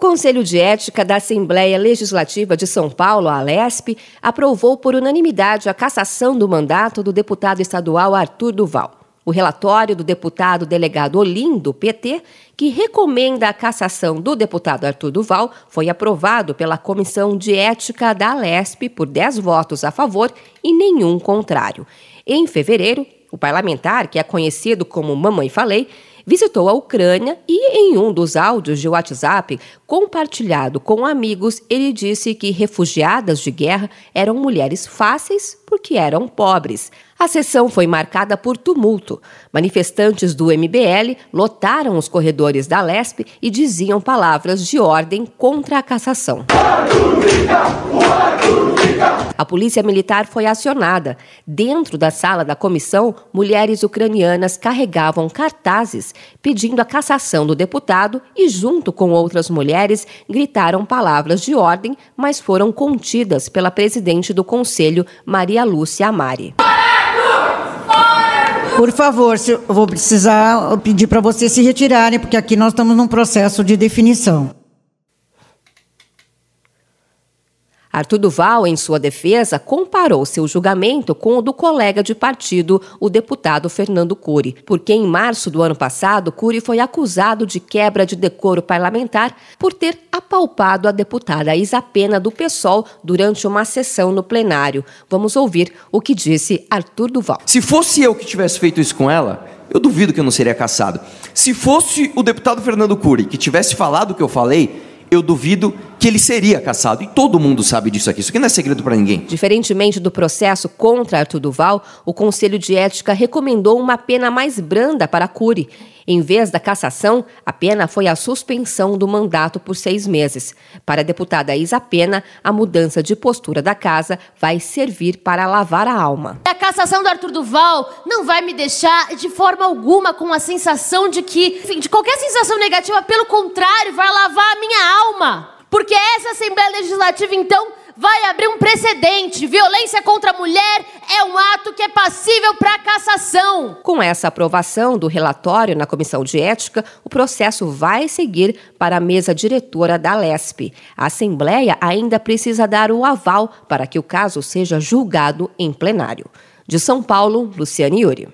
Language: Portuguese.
Conselho de Ética da Assembleia Legislativa de São Paulo, a Alesp, aprovou por unanimidade a cassação do mandato do deputado estadual Arthur Duval. O relatório do deputado delegado Olim, do PT, que recomenda a cassação do deputado Arthur Duval, foi aprovado pela Comissão de Ética da Alesp por 10 votos a favor e nenhum contrário. Em fevereiro, o parlamentar, que é conhecido como Mamãe Falei, visitou a Ucrânia e, em um dos áudios de WhatsApp compartilhado com amigos, ele disse que refugiadas de guerra eram mulheres fáceis porque eram pobres. A sessão foi marcada por tumulto. Manifestantes do MBL lotaram os corredores da Lesp e diziam palavras de ordem contra a cassação. A polícia militar foi acionada. Dentro da sala da comissão, mulheres ucranianas carregavam cartazes pedindo a cassação do deputado e, junto com outras mulheres, gritaram palavras de ordem, mas foram contidas pela presidente do conselho, Maria Lúcia Amari. Por favor, eu vou precisar pedir para vocês se retirarem, porque aqui nós estamos num processo de definição. Arthur Duval, em sua defesa, comparou seu julgamento com o do colega de partido, o deputado Fernando Cury, porque em março do ano passado, Cury foi acusado de quebra de decoro parlamentar por ter apalpado a deputada Isapena do PSOL durante uma sessão no plenário. Vamos ouvir o que disse Arthur Duval. Se fosse eu que tivesse feito isso com ela, eu duvido que eu não seria caçado. Se fosse o deputado Fernando Cury que tivesse falado o que eu falei, eu duvido que ele seria caçado. E todo mundo sabe disso aqui. Isso aqui não é segredo para ninguém. Diferentemente do processo contra Arthur Duval, o Conselho de Ética recomendou uma pena mais branda para Cury. Em vez da cassação, a pena foi a suspensão do mandato por seis meses. Para a deputada Isa Pena, a mudança de postura da casa vai servir para lavar a alma. A cassação do Arthur Duval não vai me deixar de forma alguma com a sensação de que, enfim, de qualquer sensação negativa, pelo contrário, vai lavar a minha alma. Porque essa Assembleia Legislativa, então, vai abrir um precedente. Violência contra a mulher é um ato que é passível para cassação. Com essa aprovação do relatório na Comissão de Ética, o processo vai seguir para a mesa diretora da LESP. A Assembleia ainda precisa dar o aval para que o caso seja julgado em plenário. De São Paulo, Luciane Yuri.